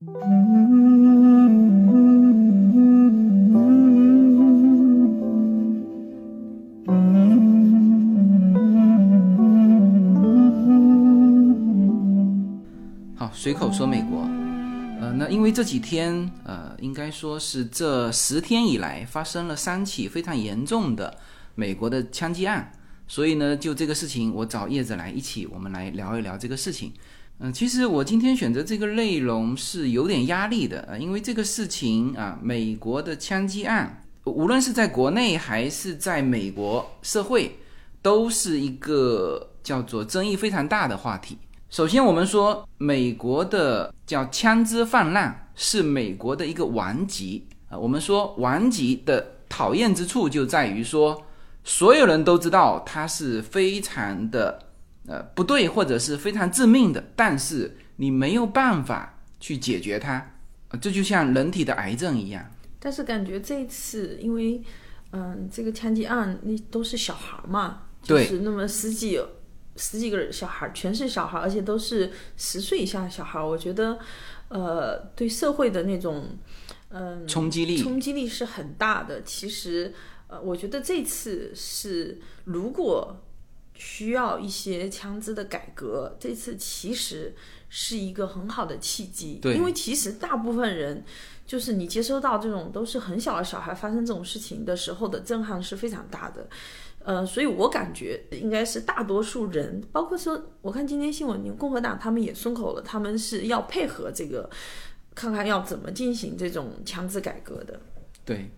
好，随口说美国。呃，那因为这几天，呃，应该说是这十天以来发生了三起非常严重的美国的枪击案，所以呢，就这个事情，我找叶子来一起，我们来聊一聊这个事情。嗯，其实我今天选择这个内容是有点压力的，啊，因为这个事情啊，美国的枪击案，无论是在国内还是在美国社会，都是一个叫做争议非常大的话题。首先，我们说美国的叫枪支泛滥是美国的一个顽疾啊。我们说顽疾的讨厌之处就在于说，所有人都知道它是非常的呃不对，或者是非常致命的，但是你没有办法去解决它，这就像人体的癌症一样。但是感觉这一次，因为嗯，这个枪击案那都是小孩嘛，就是那么十几。十几个小孩全是小孩，而且都是十岁以下的小孩。我觉得，呃，对社会的那种，嗯，冲击力，冲击力是很大的。其实，呃，我觉得这次是如果需要一些枪支的改革，这次其实是一个很好的契机。对，因为其实大部分人，就是你接收到这种都是很小的小孩发生这种事情的时候的震撼是非常大的。呃，所以我感觉应该是大多数人，包括说，我看今天新闻，共和党他们也松口了，他们是要配合这个，看看要怎么进行这种枪支改革的。对，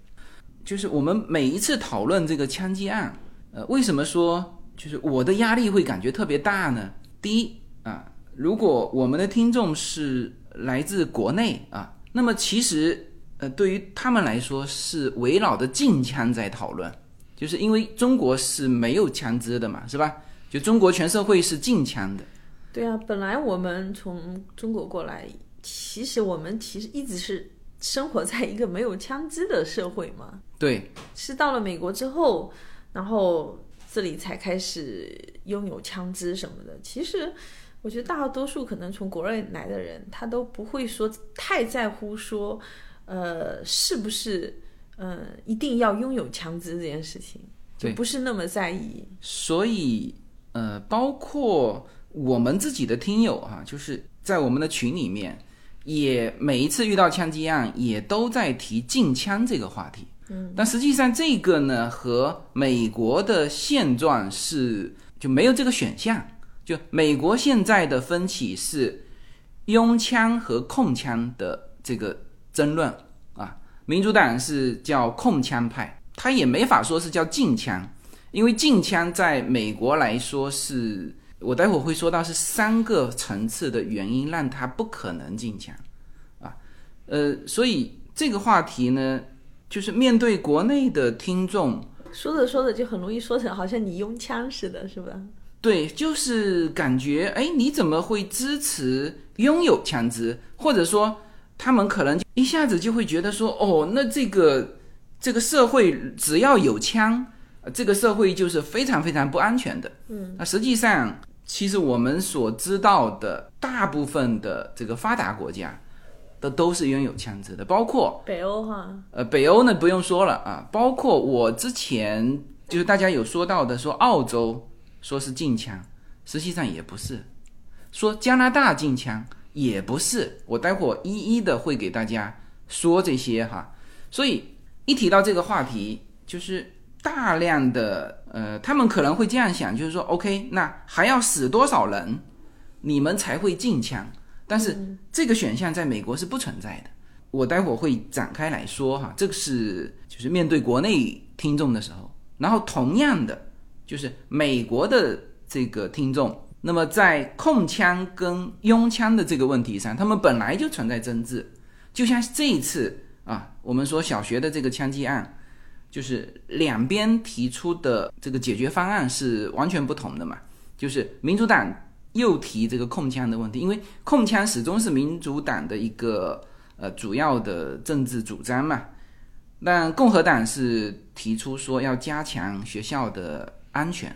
就是我们每一次讨论这个枪击案，呃，为什么说就是我的压力会感觉特别大呢？第一啊，如果我们的听众是来自国内啊，那么其实呃，对于他们来说是围绕着禁枪在讨论。就是因为中国是没有枪支的嘛，是吧？就中国全社会是禁枪的。对啊，本来我们从中国过来，其实我们其实一直是生活在一个没有枪支的社会嘛。对，是到了美国之后，然后这里才开始拥有枪支什么的。其实我觉得大多数可能从国内来的人，他都不会说太在乎说，呃，是不是。嗯，一定要拥有枪支这件事情，就不是那么在意。所以，呃，包括我们自己的听友哈，就是在我们的群里面，也每一次遇到枪击案，也都在提禁枪这个话题。但实际上这个呢，和美国的现状是就没有这个选项。就美国现在的分歧是拥枪和控枪的这个争论啊。民主党是叫控枪派，他也没法说是叫禁枪，因为禁枪在美国来说是，我待会儿会说到是三个层次的原因让他不可能禁枪，啊，呃，所以这个话题呢，就是面对国内的听众，说着说着就很容易说成好像你拥枪似的，是吧？对，就是感觉，哎，你怎么会支持拥有枪支，或者说？他们可能一下子就会觉得说，哦，那这个这个社会只要有枪，这个社会就是非常非常不安全的。嗯，那实际上，其实我们所知道的大部分的这个发达国家，的都是拥有枪支的，包括北欧哈。呃，北欧呢不用说了啊，包括我之前就是大家有说到的，说澳洲说是禁枪，实际上也不是，说加拿大禁枪。也不是，我待会儿一一的会给大家说这些哈。所以一提到这个话题，就是大量的呃，他们可能会这样想，就是说，OK，那还要死多少人，你们才会禁枪？但是这个选项在美国是不存在的。我待会儿会展开来说哈，这个是就是面对国内听众的时候，然后同样的就是美国的这个听众。那么在控枪跟拥枪的这个问题上，他们本来就存在争执。就像这一次啊，我们说小学的这个枪击案，就是两边提出的这个解决方案是完全不同的嘛。就是民主党又提这个控枪的问题，因为控枪始终是民主党的一个呃主要的政治主张嘛。但共和党是提出说要加强学校的安全，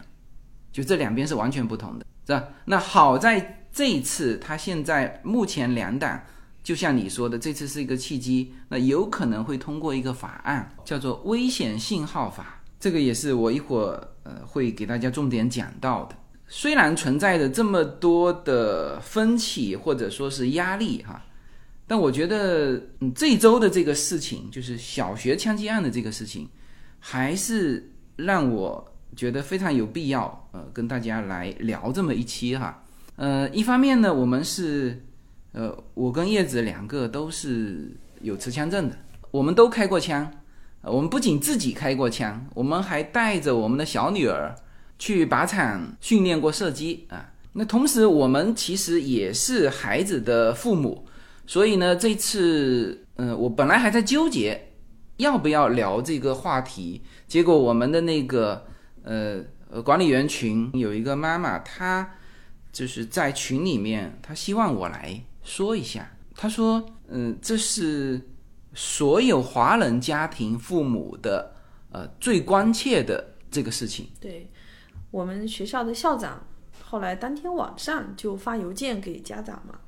就这两边是完全不同的。是吧？那好在这一次，他现在目前两党就像你说的，这次是一个契机，那有可能会通过一个法案，叫做《危险信号法》，这个也是我一会儿呃会给大家重点讲到的。虽然存在着这么多的分歧或者说是压力哈，但我觉得嗯这周的这个事情，就是小学枪击案的这个事情，还是让我觉得非常有必要呃跟大家来聊这么一期哈。呃，一方面呢，我们是。呃，我跟叶子两个都是有持枪证的，我们都开过枪，我们不仅自己开过枪，我们还带着我们的小女儿去靶场训练过射击啊。那同时，我们其实也是孩子的父母，所以呢，这次，嗯，我本来还在纠结要不要聊这个话题，结果我们的那个，呃，管理员群有一个妈妈，她就是在群里面，她希望我来。说一下，她说，嗯，这是所有华人家庭父母的呃最关切的这个事情。对，我们学校的校长后来当天晚上就发邮件给家长嘛，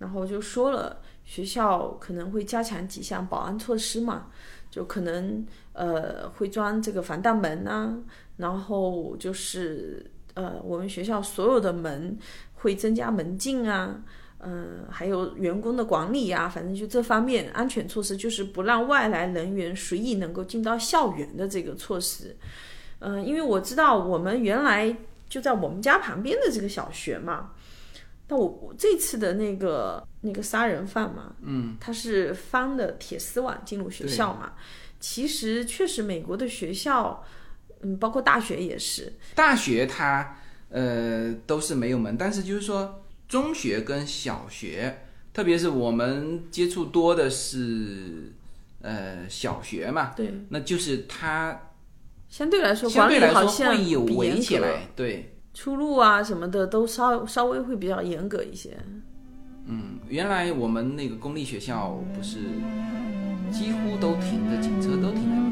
然后就说了学校可能会加强几项保安措施嘛，就可能呃会装这个防弹门呐，然后就是呃我们学校所有的门会增加门禁啊。嗯，还有员工的管理呀，反正就这方面安全措施，就是不让外来人员随意能够进到校园的这个措施。嗯，因为我知道我们原来就在我们家旁边的这个小学嘛，但我我这次的那个那个杀人犯嘛，嗯，他是翻的铁丝网进入学校嘛。其实确实美国的学校，嗯，包括大学也是，大学它呃都是没有门，但是就是说。中学跟小学，特别是我们接触多的是，呃，小学嘛，对，那就是它相对来说管理好像会有围起来，对，出入啊什么的都稍稍微会比较严格一些。嗯，原来我们那个公立学校不是几乎都停着警车都停在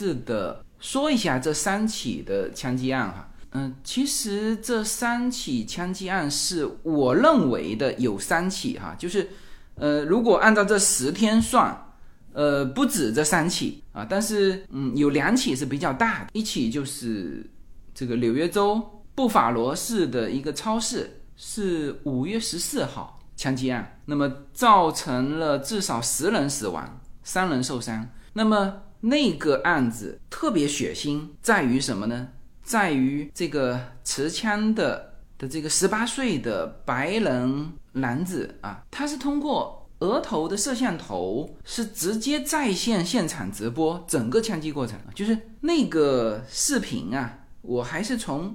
致的说一下这三起的枪击案哈，嗯，其实这三起枪击案是我认为的有三起哈，就是，呃，如果按照这十天算，呃，不止这三起啊，但是嗯，有两起是比较大的，一起就是这个纽约州布法罗市的一个超市，是五月十四号枪击案，那么造成了至少十人死亡，三人受伤，那么。那个案子特别血腥，在于什么呢？在于这个持枪的的这个十八岁的白人男子啊，他是通过额头的摄像头，是直接在线现场直播整个枪击过程。就是那个视频啊，我还是从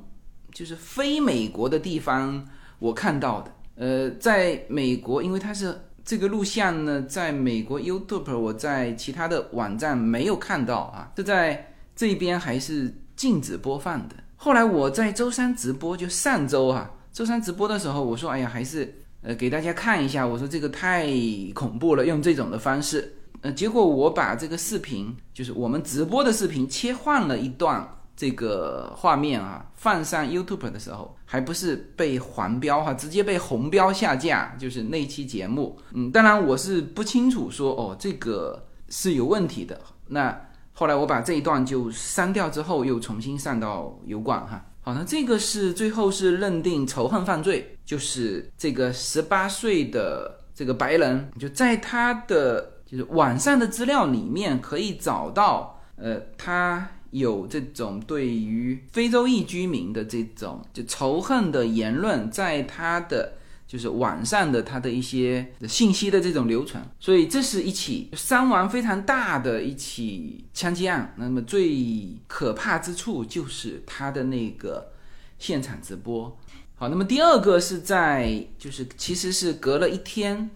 就是非美国的地方我看到的。呃，在美国，因为他是。这个录像呢，在美国 YouTube，我在其他的网站没有看到啊，这在这边还是禁止播放的。后来我在周三直播，就上周啊，周三直播的时候，我说，哎呀，还是呃给大家看一下，我说这个太恐怖了，用这种的方式，呃，结果我把这个视频，就是我们直播的视频，切换了一段。这个画面啊，放上 YouTube 的时候，还不是被黄标哈，直接被红标下架，就是那期节目。嗯，当然我是不清楚说哦，这个是有问题的。那后来我把这一段就删掉之后，又重新上到油管哈。好，那这个是最后是认定仇恨犯罪，就是这个十八岁的这个白人，就在他的就是网上的资料里面可以找到，呃，他。有这种对于非洲裔居民的这种就仇恨的言论，在他的就是网上的他的一些信息的这种流传，所以这是一起伤亡非常大的一起枪击案。那么最可怕之处就是他的那个现场直播，好，那么第二个是在就是其实是隔了一天，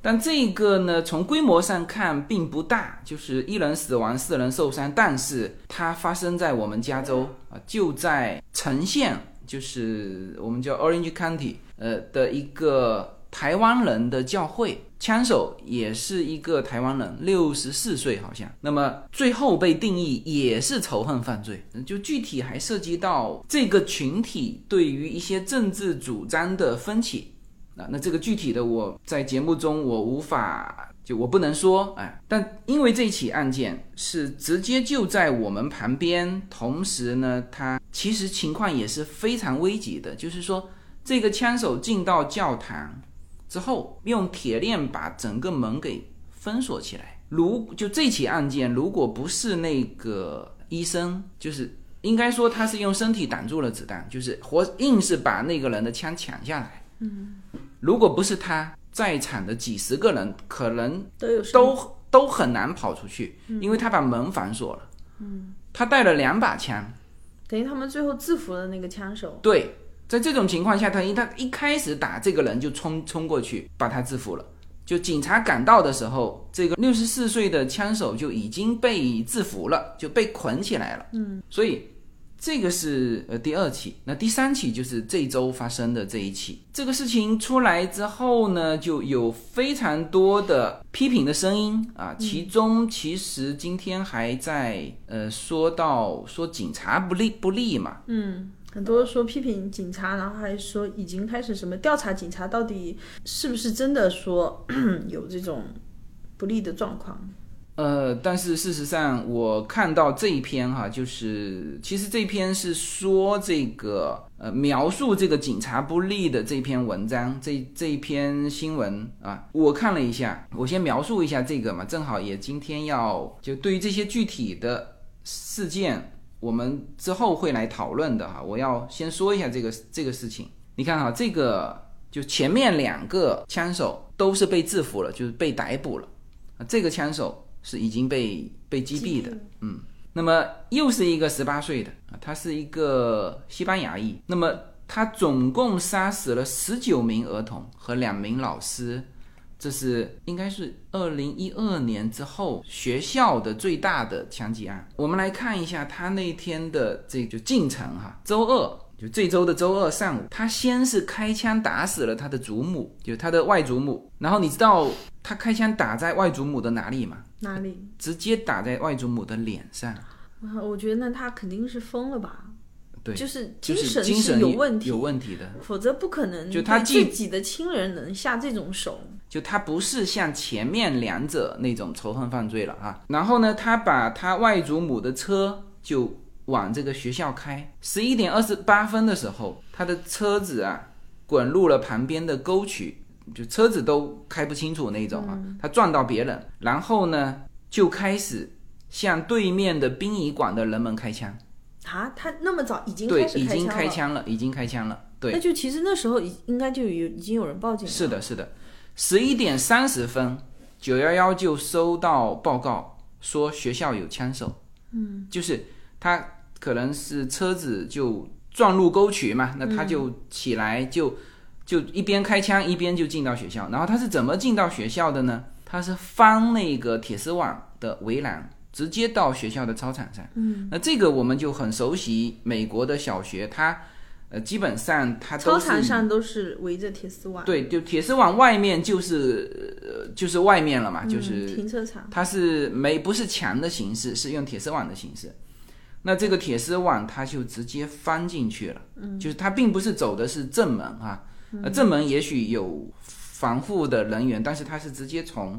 但这个呢从规模上看并不大，就是一人死亡，四人受伤，但是它发生在我们加州啊，就在城县，就是我们叫 Orange County，呃的一个台湾人的教会。枪手也是一个台湾人，六十四岁好像。那么最后被定义也是仇恨犯罪，就具体还涉及到这个群体对于一些政治主张的分歧。啊，那这个具体的我在节目中我无法就我不能说哎，但因为这起案件是直接就在我们旁边，同时呢，他其实情况也是非常危急的，就是说这个枪手进到教堂。之后用铁链把整个门给封锁起来。如就这起案件，如果不是那个医生，就是应该说他是用身体挡住了子弹，就是活硬是把那个人的枪抢下来。嗯，如果不是他在场的几十个人，可能都有都都很难跑出去，因为他把门反锁了。嗯，他带了两把枪，等于他们最后制服了那个枪手。对。在这种情况下，他一他一开始打这个人就冲冲过去把他制服了。就警察赶到的时候，这个六十四岁的枪手就已经被制服了，就被捆起来了。嗯，所以。这个是呃第二起，那第三起就是这周发生的这一起。这个事情出来之后呢，就有非常多的批评的声音啊，其中其实今天还在呃说到说警察不利不利嘛，嗯，很多说批评警察，然后还说已经开始什么调查警察到底是不是真的说 有这种不利的状况。呃，但是事实上，我看到这一篇哈，就是其实这篇是说这个呃描述这个警察不利的这篇文章，这这一篇新闻啊，我看了一下，我先描述一下这个嘛，正好也今天要就对于这些具体的事件，我们之后会来讨论的哈，我要先说一下这个这个事情。你看哈，这个就前面两个枪手都是被制服了，就是被逮捕了啊，这个枪手。是已经被被击毙的，嗯，那么又是一个十八岁的啊，他是一个西班牙裔，那么他总共杀死了十九名儿童和两名老师，这是应该是二零一二年之后学校的最大的枪击案。我们来看一下他那天的这就进程哈，周二就这周的周二上午，他先是开枪打死了他的祖母，就他的外祖母，然后你知道他开枪打在外祖母的哪里吗？哪里？直接打在外祖母的脸上。我觉得那他肯定是疯了吧？对，就是精神是有问题，有问题的，否则不可能。就他自己的亲人能下这种手，就他不是像前面两者那种仇恨犯罪了啊。然后呢，他把他外祖母的车就往这个学校开。十一点二十八分的时候，他的车子啊滚入了旁边的沟渠。就车子都开不清楚那种啊，他撞到别人，然后呢就开始向对面的殡仪馆的人们开枪。啊，他那么早已经对，已经开枪了，已经开枪了。对，那就其实那时候应该就有已经有人报警了。是的，是的，十一点三十分，九幺幺就收到报告说学校有枪手。嗯，就是他可能是车子就撞入沟渠嘛，那他就起来就。就一边开枪一边就进到学校，然后他是怎么进到学校的呢？他是翻那个铁丝网的围栏，直接到学校的操场上。嗯，那这个我们就很熟悉，美国的小学，它呃基本上它操场上都是围着铁丝网。对，就铁丝网外面就是呃就是外面了嘛，就是停车场。它是没不是墙的形式，是用铁丝网的形式。那这个铁丝网它就直接翻进去了，嗯，就是它并不是走的是正门啊。呃，正门也许有防护的人员，但是他是直接从，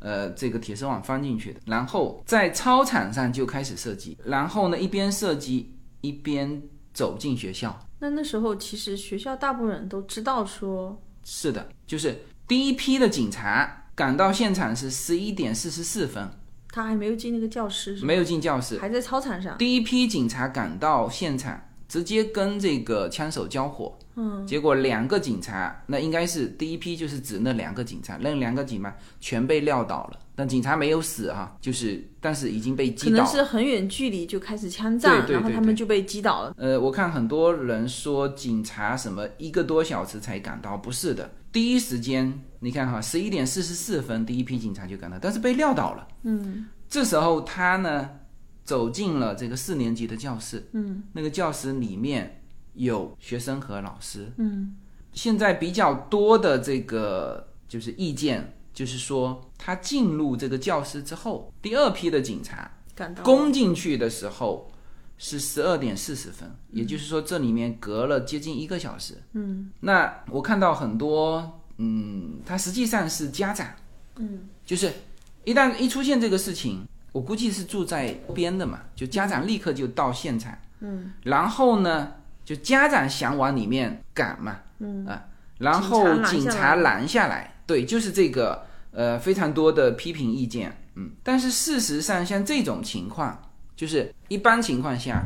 呃，这个铁丝网翻进去的，然后在操场上就开始射击，然后呢，一边射击一边走进学校。那那时候其实学校大部分人都知道说，是的，就是第一批的警察赶到现场是十一点四十四分，他还没有进那个教室，没有进教室，还在操场上。第一批警察赶到现场，直接跟这个枪手交火。嗯，结果两个警察，那应该是第一批就是指那两个警察，那两个警嘛全被撂倒了，但警察没有死哈，就是但是已经被击倒了。可能是很远距离就开始枪战，对对对然后他们就被击倒了。呃，我看很多人说警察什么一个多小时才赶到，不是的，第一时间你看哈，十一点四十四分第一批警察就赶到，但是被撂倒了。嗯，这时候他呢走进了这个四年级的教室，嗯，那个教室里面有学生和老师，嗯，现在比较多的这个就是意见。就是说，他进入这个教室之后，第二批的警察赶到攻进去的时候是十二点四十分，也就是说这里面隔了接近一个小时。嗯，那我看到很多，嗯，他实际上是家长，嗯，就是一旦一出现这个事情，我估计是住在边的嘛，就家长立刻就到现场，嗯，然后呢，就家长想往里面赶嘛，嗯啊，然后警察拦下来，对，就是这个。呃，非常多的批评意见，嗯，但是事实上，像这种情况，就是一般情况下，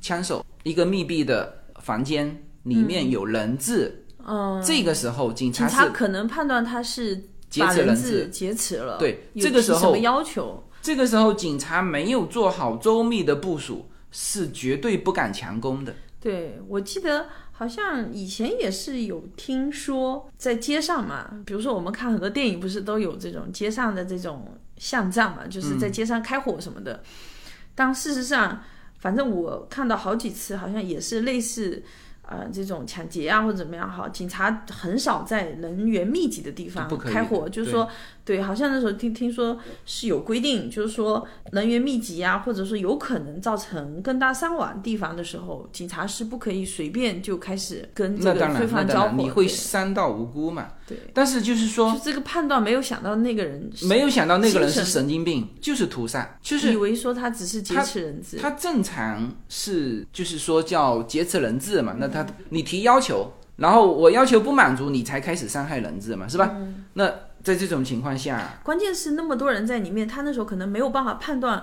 枪手一个密闭的房间里面有人质，嗯，这个时候警察警察可能判断他是劫持人质质劫持了，对这个时候什么要求？这个时候警察没有做好周密的部署，是绝对不敢强攻的。对，我记得好像以前也是有听说，在街上嘛，比如说我们看很多电影，不是都有这种街上的这种巷战嘛，就是在街上开火什么的。当事实上，反正我看到好几次，好像也是类似。呃，这种抢劫啊或者怎么样好，警察很少在人员密集的地方开火，就是说，对，好像那时候听听说是有规定，就是说人员密集啊，或者说有可能造成更大伤亡地方的时候，警察是不可以随便就开始跟这个对那当然，那当然，方交火，你会伤到无辜嘛？对，但是就是说就，这个判断没有想到那个人是没有想到那个人是神神经病，就是屠杀，就是以为说他只是劫持人质，他正常是就是说叫劫持人质嘛，那他你提要求，然后我要求不满足，你才开始伤害人质嘛，是吧？那在这种情况下，关键是那么多人在里面，他那时候可能没有办法判断，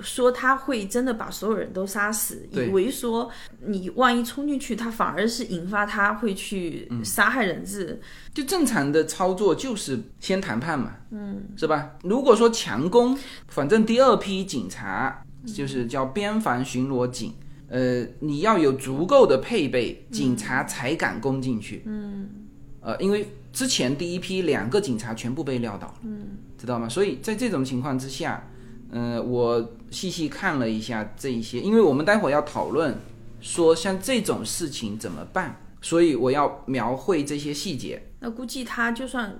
说他会真的把所有人都杀死，以为说你万一冲进去，他反而是引发他会去嗯杀害人质。就正常的操作就是先谈判嘛，嗯，是吧？如果说强攻，反正第二批警察就是叫边防巡逻警，呃，你要有足够的配备，警察才敢攻进去，嗯，呃，因为之前第一批两个警察全部被撂倒了，嗯，知道吗？所以在这种情况之下，呃，我细细看了一下这一些，因为我们待会儿要讨论说像这种事情怎么办，所以我要描绘这些细节。那估计他就算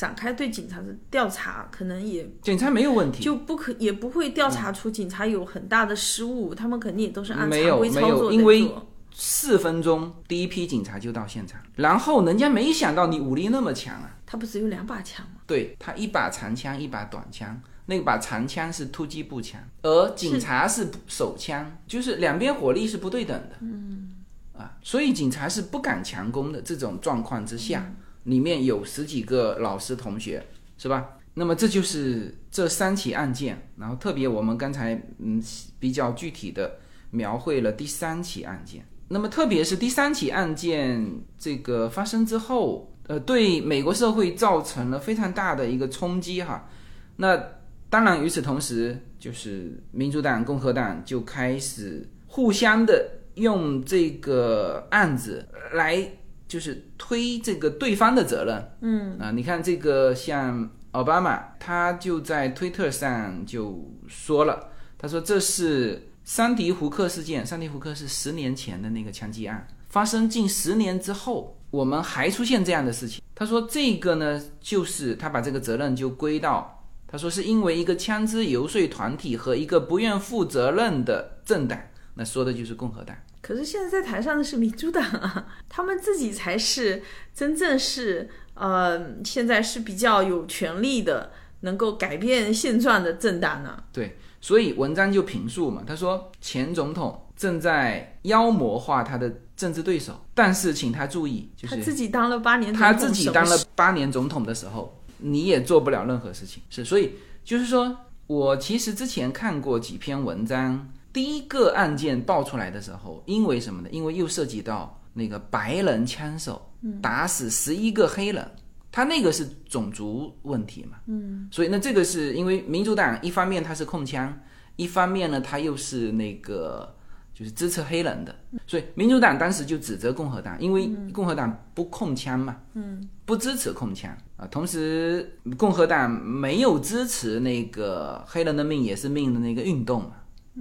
展开对警察的调查，可能也警察没有问题，就不可也不会调查出警察有很大的失误，他们肯定也都是按常规操没有作在因为。四分钟第一批警察就到现场，然后人家没想到你武力那么强啊，他不只有两把枪吗？对他一把长枪，一把短枪，那把长枪是突击步枪，而警察是手枪，就是两边火力是不对等的。嗯，啊，所以警察是不敢强攻的。这种状况之下，里面有十几个老师同学，是吧？那么这就是这三起案件，然后特别我们刚才嗯比较具体的描绘了第三起案件。那么特别是第三起案件这个发生之后，呃，对美国社会造成了非常大的一个冲击哈。那当然，与此同时，就是民主党、共和党就开始互相的用这个案子来，就是推这个对方的责任。嗯啊，你看这个像奥巴马，他就在推特上就说了，他说这是桑迪胡克事件，桑迪胡克是十年前的那个枪击案，发生近十年之后，我们还出现这样的事情。他说这个呢，就是他把这个责任就归到，他说是因为一个枪支游说团体和一个不愿负责任的政党，那说的就是共和党。可是现在在台上的是民主党啊，他们自己才是真正是呃，现在是比较有权力的，能够改变现状的政党呢。对，所以文章就评述嘛，他说前总统正在妖魔化他的政治对手，但是请他注意，就是他自己当了八年，他自己当了八年总统的时候，你也做不了任何事情。是，所以就是说我其实之前看过几篇文章，第一个案件爆出来的时候，因为什么呢？因为又涉及到那个白人枪手打死十一个黑人，他那个是种族问题嘛，嗯，所以那这个是因为民主党一方面他是控枪，一方面呢他又是那个就是支持黑人的，所以民主党当时就指责共和党，因为共和党不控枪嘛，嗯，不支持控枪。啊，同时共和党没有支持那个黑人的命也是命的那个运动嘛，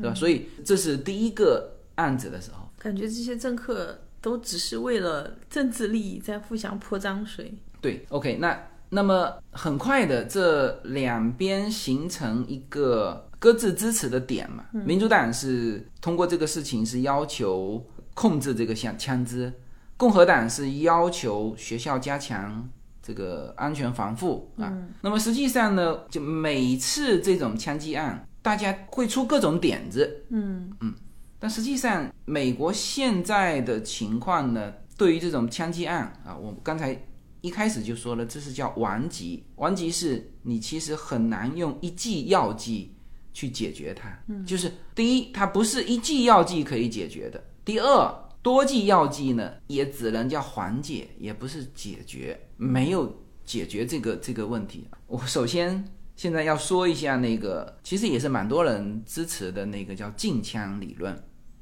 对吧？所以这是第一个案子的时候。感觉这些政客都只是为了政治利益在互相泼脏水。对，OK，那那么很快的，这两边形成一个各自支持的点嘛。民主党是通过这个事情是要求控制这个枪枪支，共和党是要求学校加强这个安全防护啊。那么实际上呢，就每次这种枪击案，大家会出各种点子。嗯嗯。但实际上，美国现在的情况呢，对于这种枪击案啊，我刚才一开始就说了，这是叫顽疾。顽疾是你其实很难用一剂药剂去解决它。嗯，就是第一，它不是一剂药剂可以解决的；第二，多剂药剂呢，也只能叫缓解，也不是解决，没有解决这个这个问题。我首先现在要说一下那个，其实也是蛮多人支持的那个叫禁枪理论。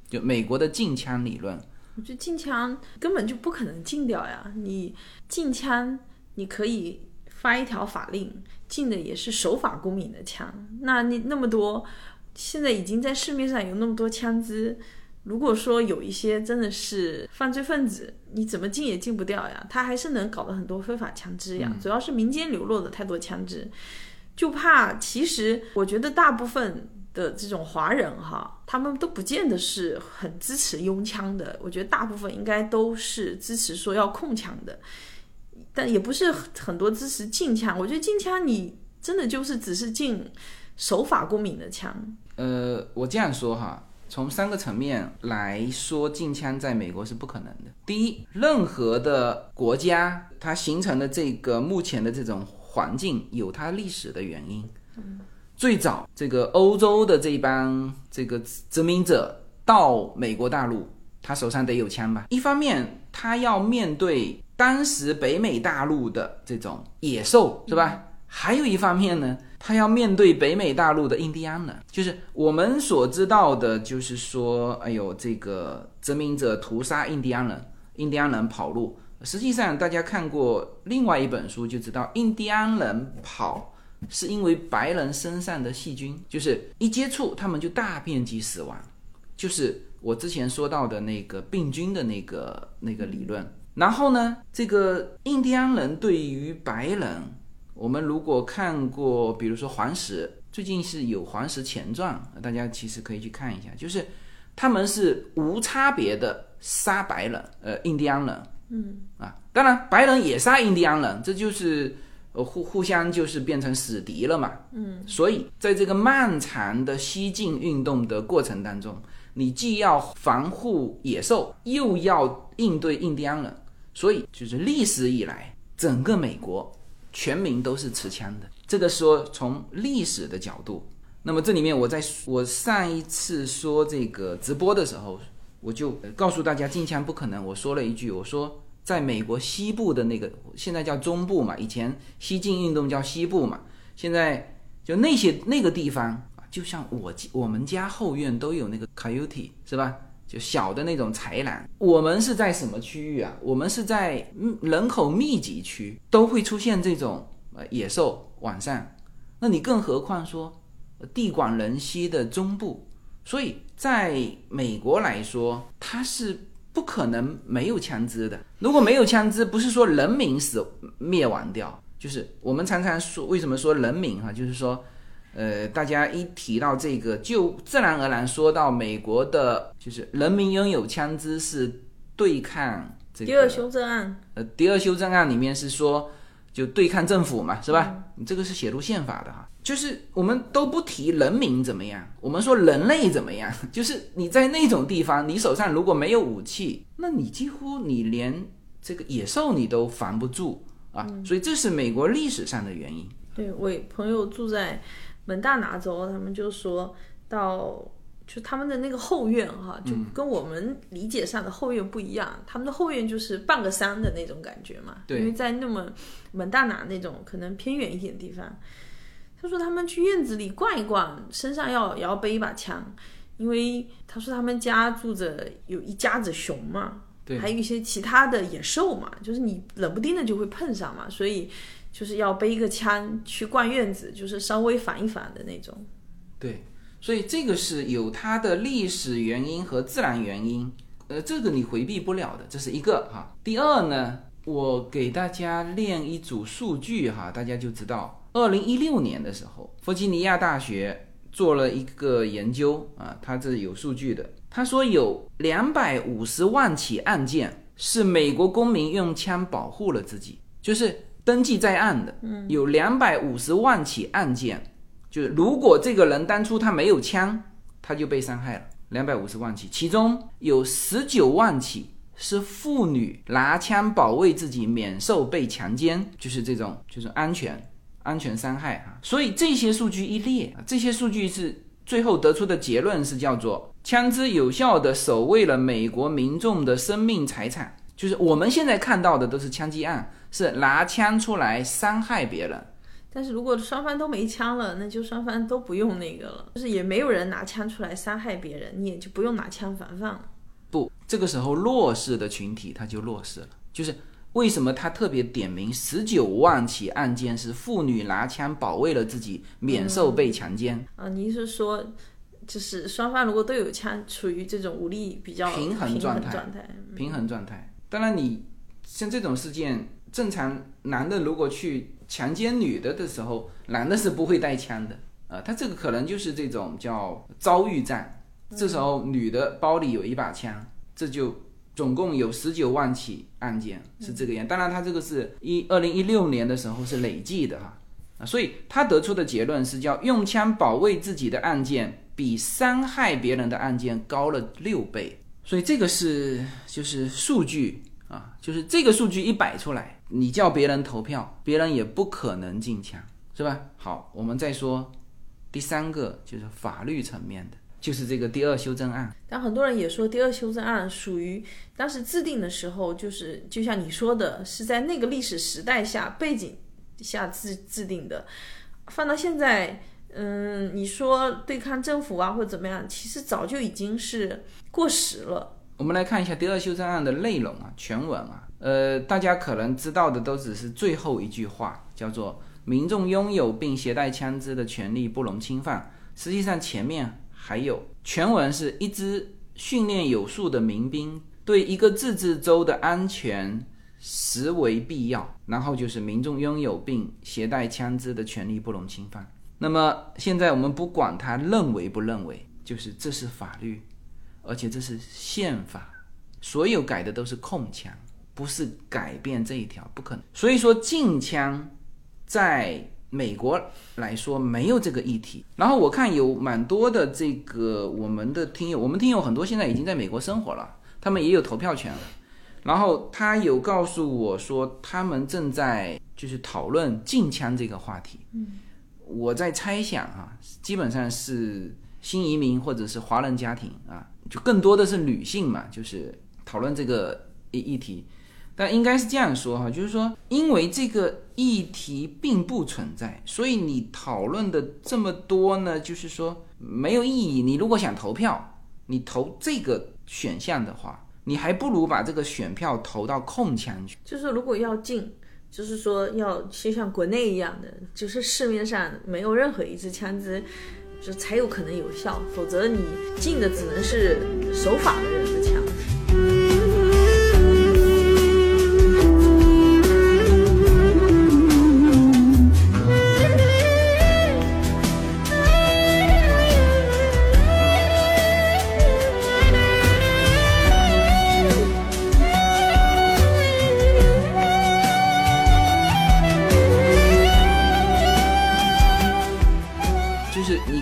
就美国的禁枪理论，我觉得禁枪根本就不可能禁掉呀。你禁枪，你可以发一条法令，禁的也是守法公民的枪。那你那么多，现在已经在市面上有那么多枪支，如果说有一些真的是犯罪分子，你怎么禁也禁不掉呀。他还是能搞得很多非法枪支呀。主要是民间流落的太多枪支，就怕其实我觉得大部分。的这种华人哈，他们都不见得是很支持拥枪的。我觉得大部分应该都是支持说要控枪的，但也不是很多支持禁枪。我觉得禁枪你真的就是只是禁守法公民的枪。呃，我这样说哈，从三个层面来说，禁枪在美国是不可能的。第一，任何的国家它形成的这个目前的这种环境有它历史的原因。嗯。最早，这个欧洲的这帮这个殖民者到美国大陆，他手上得有枪吧？一方面，他要面对当时北美大陆的这种野兽，是吧？还有一方面呢，他要面对北美大陆的印第安人。就是我们所知道的，就是说，哎呦，这个殖民者屠杀印第安人，印第安人跑路。实际上，大家看过另外一本书就知道，印第安人跑。是因为白人身上的细菌，就是一接触他们就大面积死亡，就是我之前说到的那个病菌的那个那个理论。然后呢，这个印第安人对于白人，我们如果看过，比如说《黄石》，最近是有《黄石前传》，大家其实可以去看一下，就是他们是无差别的杀白人，呃，印第安人，嗯啊，当然白人也杀印第安人，这就是呃。互互相就是变成死敌了嘛，嗯，所以在这个漫长的西进运动的过程当中，你既要防护野兽，又要应对印第安人，所以就是历史以来，整个美国全民都是持枪的。这个说从历史的角度，那么这里面我在我上一次说这个直播的时候，我就告诉大家禁枪不可能，我说了一句，我说。在美国西部的那个，现在叫中部嘛，以前西进运动叫西部嘛，现在就那些那个地方，就像我我们家后院都有那个 coyote 是吧？就小的那种豺狼。我们是在什么区域啊？我们是在人口密集区，都会出现这种呃野兽晚上。那你更何况说地广人稀的中部，所以在美国来说，它是。不可能没有枪支的。如果没有枪支，不是说人民死灭亡掉，就是我们常常说，为什么说人民哈？就是说，呃，大家一提到这个，就自然而然说到美国的，就是人民拥有枪支是对抗这个。第二修正案。呃，第二修正案里面是说。就对抗政府嘛，是吧？你这个是写入宪法的哈。就是我们都不提人民怎么样，我们说人类怎么样。就是你在那种地方，你手上如果没有武器，那你几乎你连这个野兽你都防不住啊。所以这是美国历史上的原因。对我朋友住在蒙大拿州，他们就说到就他们的那个后院哈，就跟我们理解上的后院不一样。他们的后院就是半个山的那种感觉嘛。对因为在那么蒙大拿那种可能偏远一点的地方，他说他们去院子里逛一逛，身上要也要背一把枪，因为他说他们家住着有一家子熊嘛，对还有一些其他的野兽嘛，就是你冷不丁的就会碰上嘛，所以就是要背一个枪去逛院子，就是稍微反一反的那种。对，所以这个是有它的历史原因和自然原因，呃，这个你回避不了的，这是一个哈。第二呢，我给大家练一组数据哈，大家就知道，二零一六年的时候，弗吉尼亚大学做了一个研究啊，它这有数据的，他说有两百五十万起案件是美国公民用枪保护了自己，就是登记在案的，嗯，有两百五十万起案件。就是如果这个人当初他没有枪，他就被伤害了，两百五十万起，其中有十九万起是妇女拿枪保卫自己免受被强奸，就是这种就是安全安全伤害啊。所以这些数据一列，这些数据是最后得出的结论是叫做枪支有效的守卫了美国民众的生命财产。就是我们现在看到的都是枪击案，是拿枪出来伤害别人。但是如果双方都没枪了，那就双方都不用那个了，就是也没有人拿枪出来伤害别人，你也就不用拿枪防范了。不，这个时候弱势的群体他就弱势了。就是为什么他特别点名十九万起案件是妇女拿枪保卫了自己，免受被强奸。啊，你是说，就是双方如果都有枪，处于这种武力比较平衡衡状态状态，平衡状态。当然，你像这种事件，正常男的如果去强奸女的的时候，男的是不会带枪的。啊，他这个可能就是这种叫遭遇战。这时候女的包里有一把枪，这就总共有十九万起案件是这个样。当然，他这个是一二零一六年的时候是累计的哈。啊，所以他得出的结论是叫用枪保卫自己的案件比伤害别人的案件高了六倍。所以这个是就是数据啊，就是这个数据一摆出来，你叫别人投票，别人也不可能进枪，是吧？好，我们再说第三个，就是法律层面的，就是这个第二修正案。但很多人也说，第二修正案属于当时制定的时候，就是就像你说的，是在那个历史时代下背景下制制定的。放到现在，嗯，你说对抗政府啊或者怎么样，其实早就已经是过时了。我们来看一下第二修正案的内容啊，全文啊，呃，大家可能知道的都只是最后一句话，叫做“民众拥有并携带枪支的权利不容侵犯”。实际上前面还有全文是一支训练有素的民兵对一个自治州的安全实为必要，然后就是民众拥有并携带枪支的权利不容侵犯。那么现在我们不管他认为不认为，就是这是法律。而且这是宪法，所有改的都是控枪，不是改变这一条，不可能。所以说禁枪，在美国来说没有这个议题。然后我看有蛮多的这个我们的听友，我们听友很多现在已经在美国生活了，他们也有投票权了。然后他有告诉我说，他们正在就是讨论禁枪这个话题。嗯，我在猜想啊，基本上是新移民或者是华人家庭啊。就更多的是女性嘛，就是讨论这个议议题，但应该是这样说哈，就是说，因为这个议题并不存在，所以你讨论的这么多呢，就是说没有意义。你如果想投票，你投这个选项的话，你还不如把这个选票投到控枪去。就是如果要禁，就是说要就像国内一样的，就是市面上没有任何一支枪支。就才有可能有效，否则你禁的只能是守法的人的枪。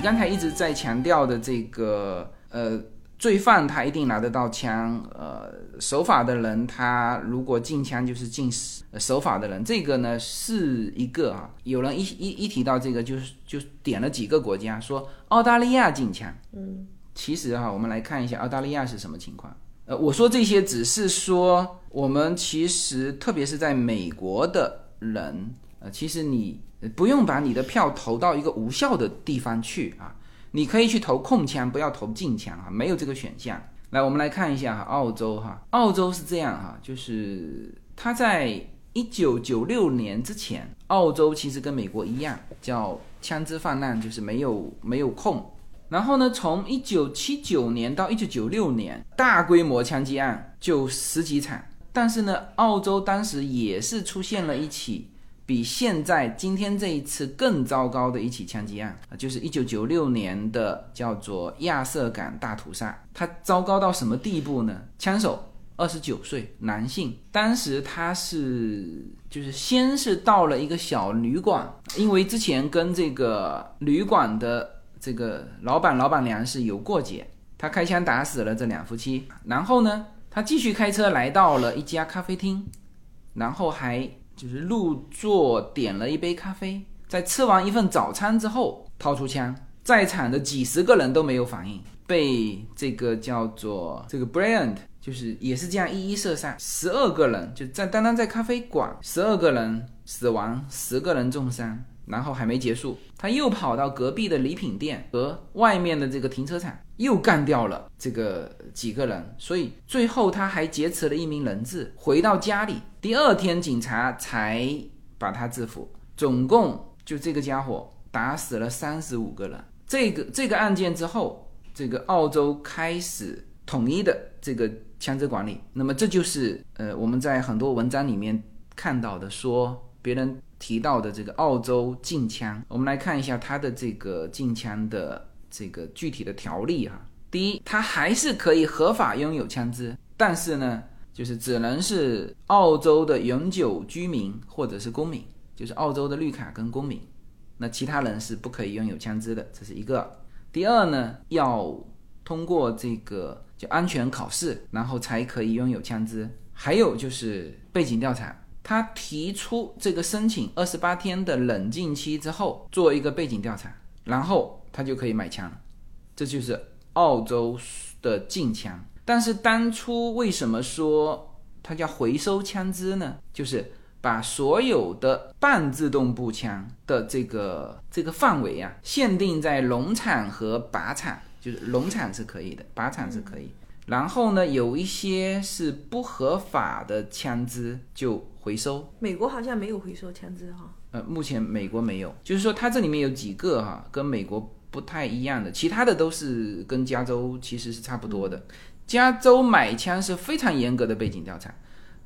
刚才一直在强调的这个呃，罪犯他一定拿得到枪，呃，守法的人他如果禁枪就是禁守法的人，这个呢是一个啊，有人一一一提到这个就是就点了几个国家，说澳大利亚禁枪，嗯，其实哈，我们来看一下澳大利亚是什么情况。呃，我说这些只是说，我们其实特别是在美国的人，呃，其实你不用把你的票投到一个无效的地方去啊，你可以去投空枪，不要投禁枪啊，没有这个选项。来，我们来看一下哈，澳洲哈，澳洲是这样哈，就是它在一九九六年之前，澳洲其实跟美国一样，叫枪支泛滥，就是没有没有控。然后呢，从一九七九年到一九九六年，大规模枪击案就十几场。但是呢，澳洲当时也是出现了一起比现在今天这一次更糟糕的一起枪击案啊，就是一九九六年的叫做亚瑟港大屠杀。它糟糕到什么地步呢？枪手二十九岁男性，当时他是就是先是到了一个小旅馆，因为之前跟这个旅馆的。这个老板老板娘是有过节，他开枪打死了这两夫妻，然后呢，他继续开车来到了一家咖啡厅，然后还就是入座点了一杯咖啡，在吃完一份早餐之后掏出枪，在场的几十个人都没有反应，被这个叫做这个 Brand，就是也是这样一一射杀，十二个人就在单单在咖啡馆，十二个人死亡，十个人重伤。然后还没结束，他又跑到隔壁的礼品店和外面的这个停车场，又干掉了这个几个人。所以最后他还劫持了一名人质，回到家里。第二天警察才把他制服。总共就这个家伙打死了三十五个人。这个这个案件之后，这个澳洲开始统一的这个枪支管理。那么这就是呃我们在很多文章里面看到的，说别人。提到的这个澳洲禁枪，我们来看一下它的这个禁枪的这个具体的条例哈。第一，它还是可以合法拥有枪支，但是呢，就是只能是澳洲的永久居民或者是公民，就是澳洲的绿卡跟公民，那其他人是不可以拥有枪支的，这是一个。第二呢，要通过这个就安全考试，然后才可以拥有枪支。还有就是背景调查。他提出这个申请二十八天的冷静期之后，做一个背景调查，然后他就可以买枪了。这就是澳洲的禁枪。但是当初为什么说它叫回收枪支呢？就是把所有的半自动步枪的这个这个范围啊，限定在农场和靶场，就是农场是可以的，靶场是可以。然后呢，有一些是不合法的枪支就。回收，美国好像没有回收枪支哈。呃，目前美国没有，就是说它这里面有几个哈，跟美国不太一样的，其他的都是跟加州其实是差不多的。加州买枪是非常严格的背景调查，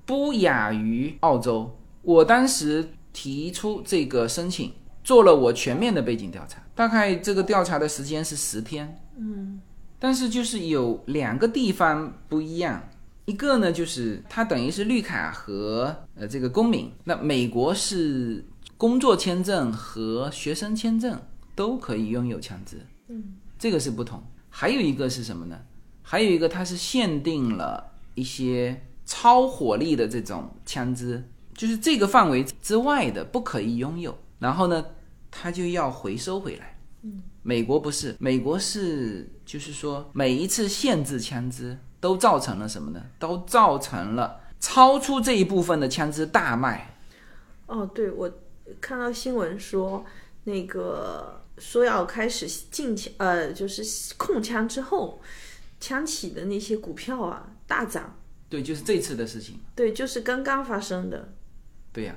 不亚于澳洲。我当时提出这个申请，做了我全面的背景调查，大概这个调查的时间是十天。嗯，但是就是有两个地方不一样。一个呢，就是它等于是绿卡和呃这个公民，那美国是工作签证和学生签证都可以拥有枪支，嗯，这个是不同。还有一个是什么呢？还有一个它是限定了一些超火力的这种枪支，就是这个范围之外的不可以拥有，然后呢，它就要回收回来。嗯，美国不是，美国是就是说每一次限制枪支。都造成了什么呢？都造成了超出这一部分的枪支大卖。哦，对，我看到新闻说，那个说要开始禁枪，呃，就是控枪之后，枪企的那些股票啊大涨。对，就是这次的事情。对，就是刚刚发生的。对呀，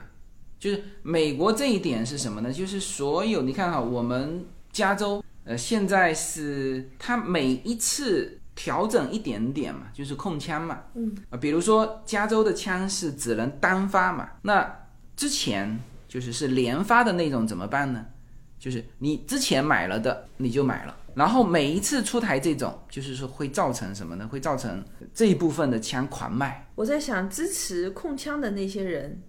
就是美国这一点是什么呢？就是所有你看哈，我们加州，呃，现在是它每一次。调整一点点嘛，就是控枪嘛，嗯啊，比如说加州的枪是只能单发嘛，那之前就是是连发的那种怎么办呢？就是你之前买了的你就买了，然后每一次出台这种，就是说会造成什么呢？会造成这一部分的枪狂卖。我在想，支持控枪的那些人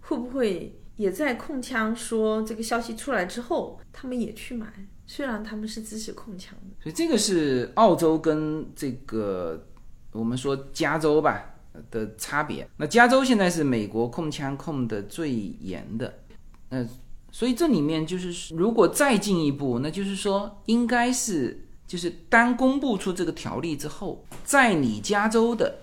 会不会也在控枪说这个消息出来之后，他们也去买？虽然他们是支持控枪的，所以这个是澳洲跟这个我们说加州吧的差别。那加州现在是美国控枪控的最严的，呃，所以这里面就是如果再进一步，那就是说应该是就是当公布出这个条例之后，在你加州的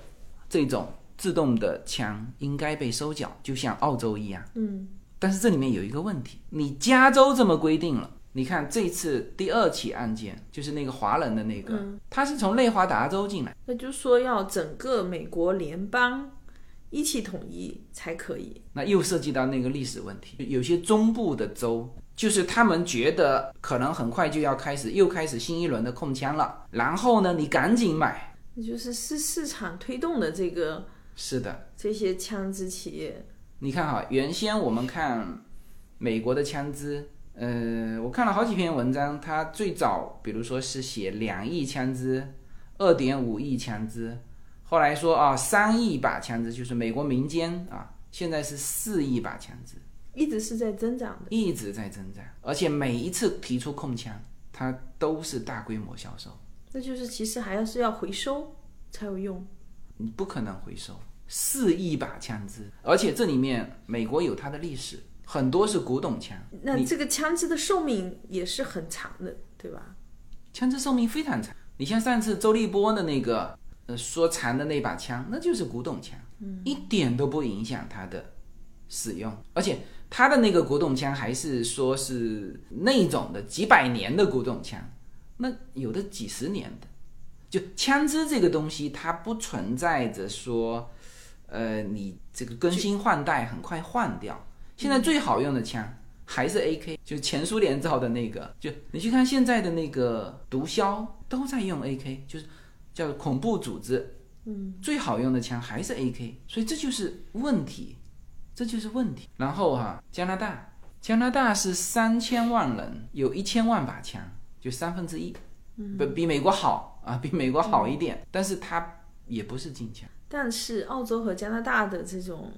这种自动的枪应该被收缴，就像澳洲一样。嗯，但是这里面有一个问题，你加州这么规定了。你看这次第二起案件，就是那个华人的那个，他是从内华达州进来，那就说要整个美国联邦一起统一才可以。那又涉及到那个历史问题，有些中部的州，就是他们觉得可能很快就要开始又开始新一轮的控枪了，然后呢，你赶紧买，那就是是市场推动的这个是的，这些枪支企业。你看哈，原先我们看美国的枪支。呃，我看了好几篇文章，他最早比如说是写两亿枪支，二点五亿枪支，后来说啊三亿把枪支，就是美国民间啊，现在是四亿把枪支，一直是在增长的，一直在增长，而且每一次提出控枪，它都是大规模销售。那就是其实还要是要回收才有用，你不可能回收四亿把枪支，而且这里面美国有它的历史。很多是古董枪，那这个枪支的寿命也是很长的，对吧？枪支寿命非常长。你像上次周立波的那个，呃，说残的那把枪，那就是古董枪，一点都不影响它的使用。而且他的那个古董枪还是说是那种的几百年的古董枪，那有的几十年的。就枪支这个东西，它不存在着说，呃，你这个更新换代很快换掉。现在最好用的枪还是 AK，就前苏联造的那个。就你去看现在的那个毒枭都在用 AK，就是叫恐怖组织。嗯，最好用的枪还是 AK，所以这就是问题，这就是问题。然后哈，加拿大，加拿大是三千万人，有一千万把枪，就三分之一，不比美国好啊，比美国好一点，但是它也不是禁枪。但是澳洲和加拿大的这种。